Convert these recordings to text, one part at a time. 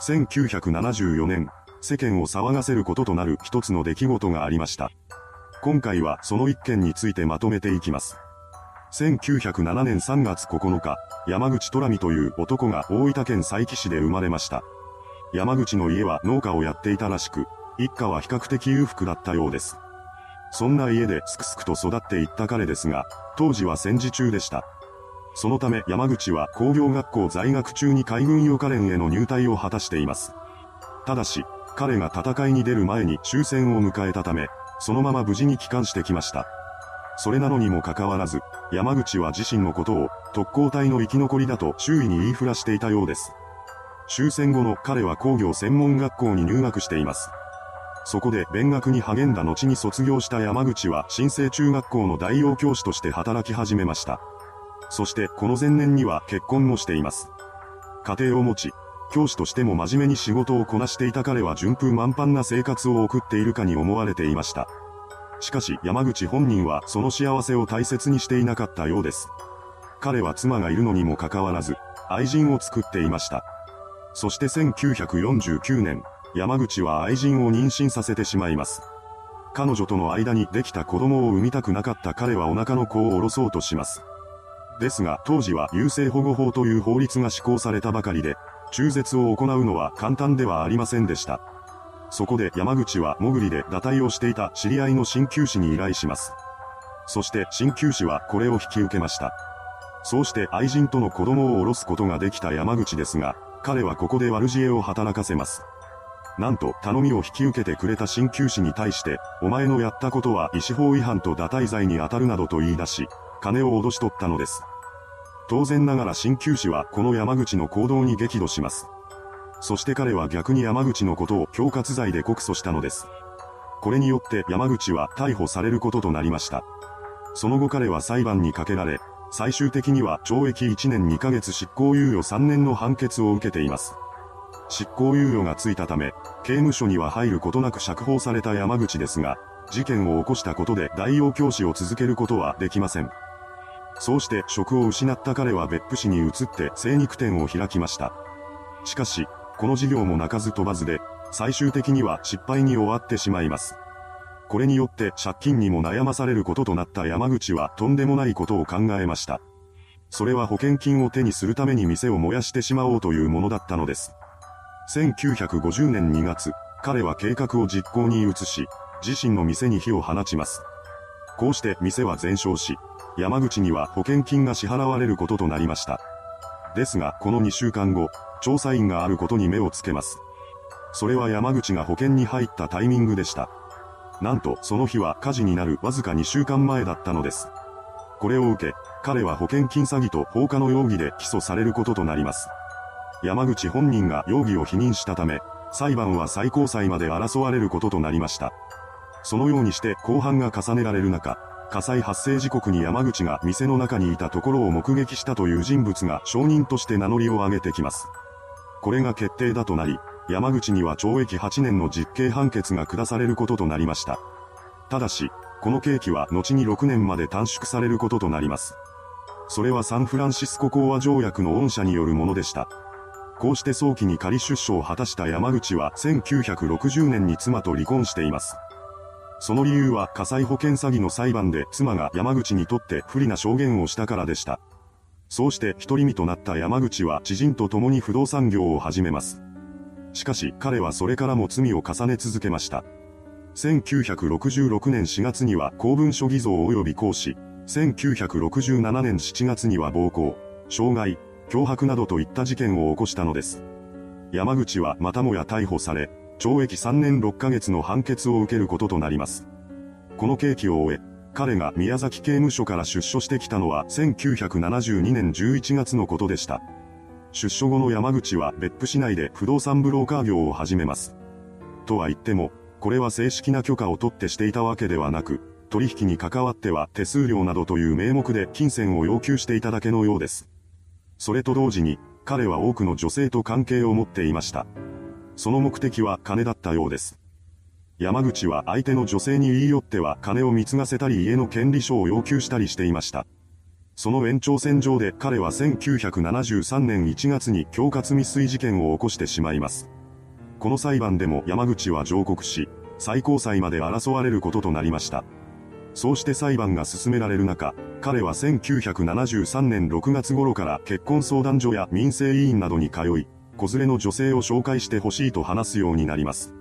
1974年、世間を騒がせることとなる一つの出来事がありました。今回はその一件についてまとめていきます。1907年3月9日、山口虎美という男が大分県佐伯市で生まれました。山口の家は農家をやっていたらしく、一家は比較的裕福だったようです。そんな家ですくすくと育っていった彼ですが、当時は戦時中でした。そのため山口は工業学校在学中に海軍予科連への入隊を果たしています。ただし、彼が戦いに出る前に終戦を迎えたため、そのまま無事に帰還してきました。それなのにもかかわらず、山口は自身のことを特攻隊の生き残りだと周囲に言いふらしていたようです。終戦後の彼は工業専門学校に入学しています。そこで勉学に励んだ後に卒業した山口は新生中学校の代用教師として働き始めました。そしてこの前年には結婚もしています。家庭を持ち、教師としても真面目に仕事をこなしていた彼は順風満帆な生活を送っているかに思われていました。しかし山口本人はその幸せを大切にしていなかったようです。彼は妻がいるのにもかかわらず、愛人を作っていました。そして1949年、山口は愛人を妊娠させてしまいます。彼女との間にできた子供を産みたくなかった彼はお腹の子を下ろそうとします。ですが当時は優生保護法という法律が施行されたばかりで、中絶を行うのは簡単ではありませんでした。そこで山口は潜りで堕胎をしていた知り合いの鍼灸師に依頼します。そして鍼灸師はこれを引き受けました。そうして愛人との子供を下ろすことができた山口ですが、彼はここで悪知恵を働かせます。なんと頼みを引き受けてくれた鍼灸師に対して、お前のやったことは医師法違反と堕胎罪に当たるなどと言い出し、金を脅し取ったのです。当然ながら鍼灸師はこの山口の行動に激怒します。そして彼は逆に山口のことを恐喝罪で告訴したのです。これによって山口は逮捕されることとなりました。その後彼は裁判にかけられ、最終的には懲役1年2ヶ月執行猶予3年の判決を受けています。執行猶予がついたため、刑務所には入ることなく釈放された山口ですが、事件を起こしたことで代用教師を続けることはできません。そうして職を失った彼は別府市に移って精肉店を開きました。しかし、この事業も鳴かず飛ばずで、最終的には失敗に終わってしまいます。これによって借金にも悩まされることとなった山口はとんでもないことを考えました。それは保険金を手にするために店を燃やしてしまおうというものだったのです。1950年2月、彼は計画を実行に移し、自身の店に火を放ちます。こうして店は全焼し、山口には保険金が支払われることとなりました。ですが、この2週間後、調査員があることに目をつけます。それは山口が保険に入ったタイミングでした。なんと、その日は火事になるわずか2週間前だったのです。これを受け、彼は保険金詐欺と放火の容疑で起訴されることとなります。山口本人が容疑を否認したため、裁判は最高裁まで争われることとなりました。そのようにして公判が重ねられる中、火災発生時刻に山口が店の中にいたところを目撃したという人物が証人として名乗りを上げてきます。これが決定だとなり、山口には懲役8年の実刑判決が下されることとなりました。ただし、この刑期は後に6年まで短縮されることとなります。それはサンフランシスコ講和条約の恩赦によるものでした。こうして早期に仮出所を果たした山口は1960年に妻と離婚しています。その理由は火災保険詐欺の裁判で妻が山口にとって不利な証言をしたからでした。そうして独り身となった山口は知人と共に不動産業を始めます。しかし彼はそれからも罪を重ね続けました。1966年4月には公文書偽造及び行使、1967年7月には暴行、傷害、脅迫などといった事件を起こしたのです。山口はまたもや逮捕され、懲役3年6ヶ月の判決を受けることとなります。この刑期を終え、彼が宮崎刑務所から出所してきたのは1972年11月のことでした。出所後の山口は別府市内で不動産ブローカー業を始めます。とは言っても、これは正式な許可を取ってしていたわけではなく、取引に関わっては手数料などという名目で金銭を要求していただけのようです。それと同時に、彼は多くの女性と関係を持っていました。その目的は金だったようです。山口は相手の女性に言い寄っては金を貢がせたり家の権利書を要求したりしていました。その延長線上で彼は1973年1月に恐喝未遂事件を起こしてしまいます。この裁判でも山口は上告し、最高裁まで争われることとなりました。そうして裁判が進められる中、彼は1973年6月頃から結婚相談所や民生委員などに通い、子連れの女性を紹介してほしいと話すようになります。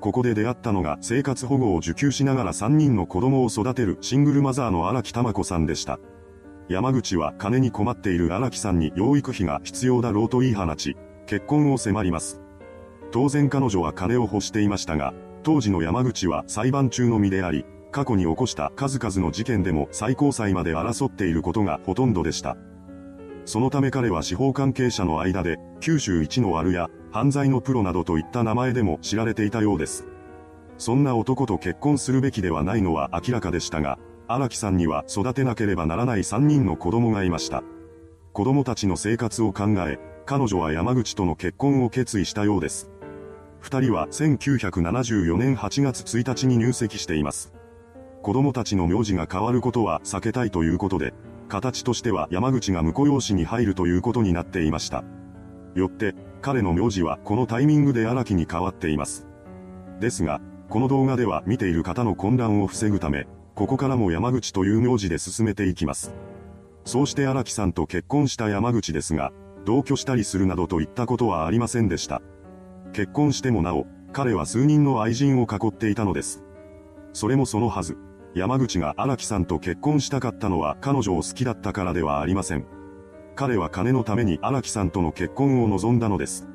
ここで出会ったのが生活保護を受給しながら3人の子供を育てるシングルマザーの荒木玉子さんでした。山口は金に困っている荒木さんに養育費が必要だろうと言い放ち、結婚を迫ります。当然彼女は金を欲していましたが、当時の山口は裁判中の身であり、過去に起こした数々の事件でも最高裁まで争っていることがほとんどでした。そのため彼は司法関係者の間で、九州一の悪や、犯罪のプロなどといった名前でも知られていたようです。そんな男と結婚するべきではないのは明らかでしたが、荒木さんには育てなければならない3人の子供がいました。子供たちの生活を考え、彼女は山口との結婚を決意したようです。二人は1974年8月1日に入籍しています。子供たちの名字が変わることは避けたいということで、形としては山口が婿養子に入るということになっていました。よって、彼の名字はこのタイミングで荒木に変わっています。ですが、この動画では見ている方の混乱を防ぐため、ここからも山口という名字で進めていきます。そうして荒木さんと結婚した山口ですが、同居したりするなどといったことはありませんでした。結婚してもなお、彼は数人の愛人を囲っていたのです。それもそのはず。山口が荒木さんと結婚したかったのは彼女を好きだったからではありません。彼は金のために荒木さんとの結婚を望んだのです。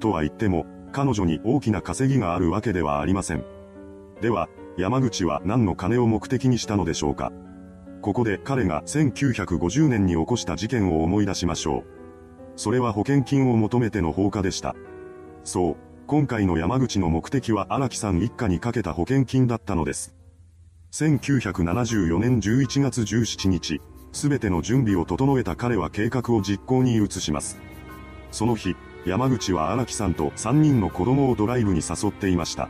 とは言っても、彼女に大きな稼ぎがあるわけではありません。では、山口は何の金を目的にしたのでしょうかここで彼が1950年に起こした事件を思い出しましょう。それは保険金を求めての放火でした。そう、今回の山口の目的は荒木さん一家にかけた保険金だったのです。1974年11月17日、すべての準備を整えた彼は計画を実行に移します。その日、山口は荒木さんと3人の子供をドライブに誘っていました。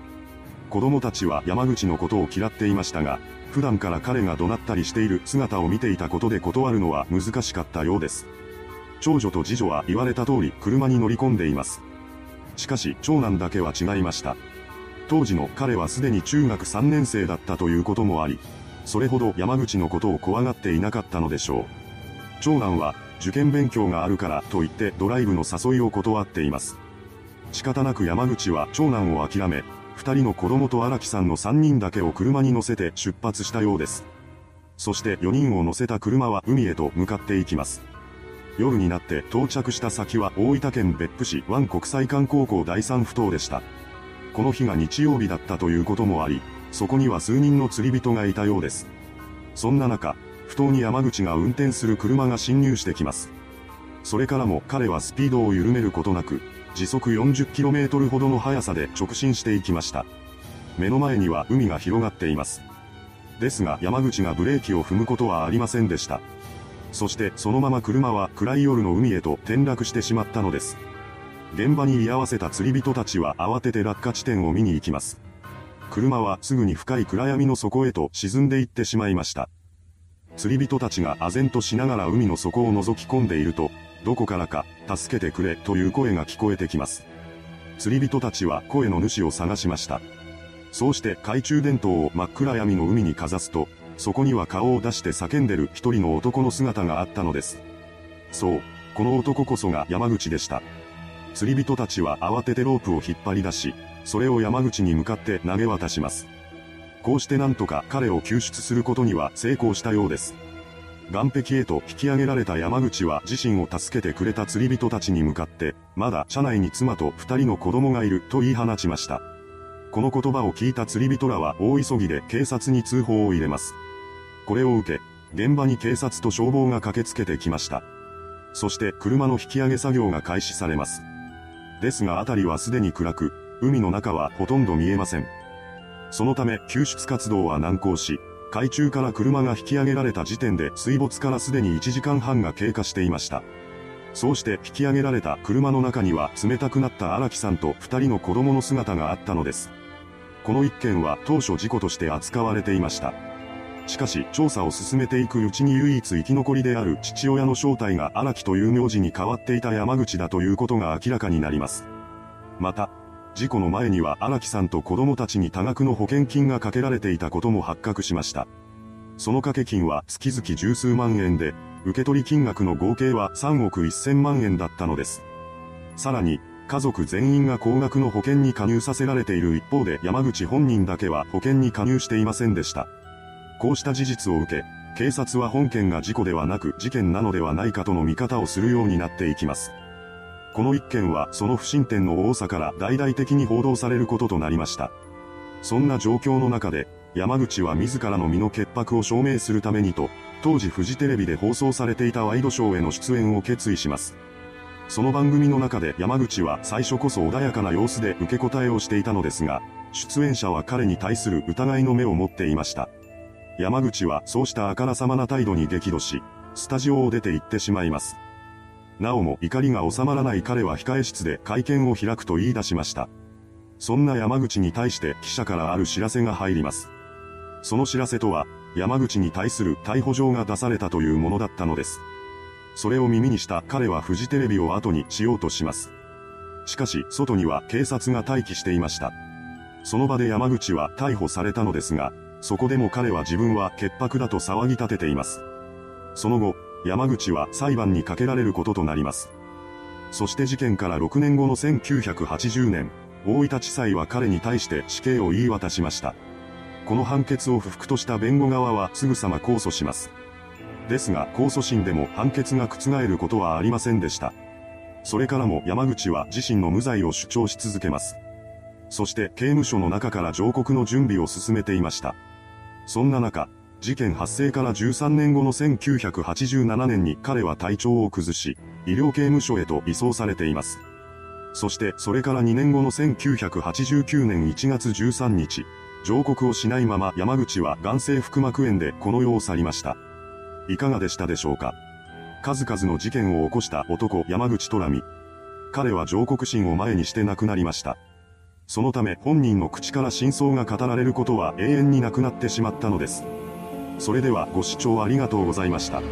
子供たちは山口のことを嫌っていましたが、普段から彼が怒鳴ったりしている姿を見ていたことで断るのは難しかったようです。長女と次女は言われた通り車に乗り込んでいます。しかし長男だけは違いました。当時の彼はすでに中学3年生だったということもあり、それほど山口のことを怖がっていなかったのでしょう。長男は、受験勉強があるからと言ってドライブの誘いを断っています。仕方なく山口は長男を諦め、二人の子供と荒木さんの三人だけを車に乗せて出発したようです。そして4人を乗せた車は海へと向かっていきます。夜になって到着した先は大分県別府市湾国際観光校第三不島でした。この日が日曜日だったということもあり、そこには数人の釣り人がいたようです。そんな中、不当に山口が運転する車が侵入してきます。それからも彼はスピードを緩めることなく、時速 40km ほどの速さで直進していきました。目の前には海が広がっています。ですが山口がブレーキを踏むことはありませんでした。そしてそのまま車は暗い夜の海へと転落してしまったのです。現場に居合わせた釣り人たちは慌てて落下地点を見に行きます。車はすぐに深い暗闇の底へと沈んでいってしまいました。釣り人たちが唖然としながら海の底を覗き込んでいると、どこからか、助けてくれという声が聞こえてきます。釣り人たちは声の主を探しました。そうして懐中電灯を真っ暗闇の海にかざすと、そこには顔を出して叫んでる一人の男の姿があったのです。そう、この男こそが山口でした。釣り人たちは慌ててロープを引っ張り出し、それを山口に向かって投げ渡します。こうしてなんとか彼を救出することには成功したようです。岸壁へと引き上げられた山口は自身を助けてくれた釣り人たちに向かって、まだ車内に妻と二人の子供がいると言い放ちました。この言葉を聞いた釣り人らは大急ぎで警察に通報を入れます。これを受け、現場に警察と消防が駆けつけてきました。そして車の引き上げ作業が開始されます。ですが辺りはすでに暗く、海の中はほとんど見えません。そのため救出活動は難航し、海中から車が引き上げられた時点で水没からすでに1時間半が経過していました。そうして引き上げられた車の中には冷たくなった荒木さんと二人の子供の姿があったのです。この一件は当初事故として扱われていました。しかし、調査を進めていくうちに唯一生き残りである父親の正体が荒木という名字に変わっていた山口だということが明らかになります。また、事故の前には荒木さんと子供たちに多額の保険金がかけられていたことも発覚しました。その掛け金は月々十数万円で、受け取り金額の合計は3億1000万円だったのです。さらに、家族全員が高額の保険に加入させられている一方で山口本人だけは保険に加入していませんでした。こうした事実を受け、警察は本件が事故ではなく事件なのではないかとの見方をするようになっていきます。この一件はその不審点の多さから大々的に報道されることとなりました。そんな状況の中で、山口は自らの身の潔白を証明するためにと、当時フジテレビで放送されていたワイドショーへの出演を決意します。その番組の中で山口は最初こそ穏やかな様子で受け答えをしていたのですが、出演者は彼に対する疑いの目を持っていました。山口はそうしたあからさまな態度に激怒し、スタジオを出て行ってしまいます。なおも怒りが収まらない彼は控え室で会見を開くと言い出しました。そんな山口に対して記者からある知らせが入ります。その知らせとは、山口に対する逮捕状が出されたというものだったのです。それを耳にした彼はフジテレビを後にしようとします。しかし、外には警察が待機していました。その場で山口は逮捕されたのですが、そこでも彼は自分は潔白だと騒ぎ立てています。その後、山口は裁判にかけられることとなります。そして事件から6年後の1980年、大分地裁は彼に対して死刑を言い渡しました。この判決を不服とした弁護側はすぐさま控訴します。ですが控訴審でも判決が覆ることはありませんでした。それからも山口は自身の無罪を主張し続けます。そして刑務所の中から上告の準備を進めていました。そんな中、事件発生から13年後の1987年に彼は体調を崩し、医療刑務所へと移送されています。そしてそれから2年後の1989年1月13日、上告をしないまま山口は眼性腹膜炎でこの世を去りました。いかがでしたでしょうか？数々の事件を起こした男山口虎美。彼は上告審を前にして亡くなりました。そのため本人の口から真相が語られることは永遠になくなってしまったのです。それではご視聴ありがとうございました。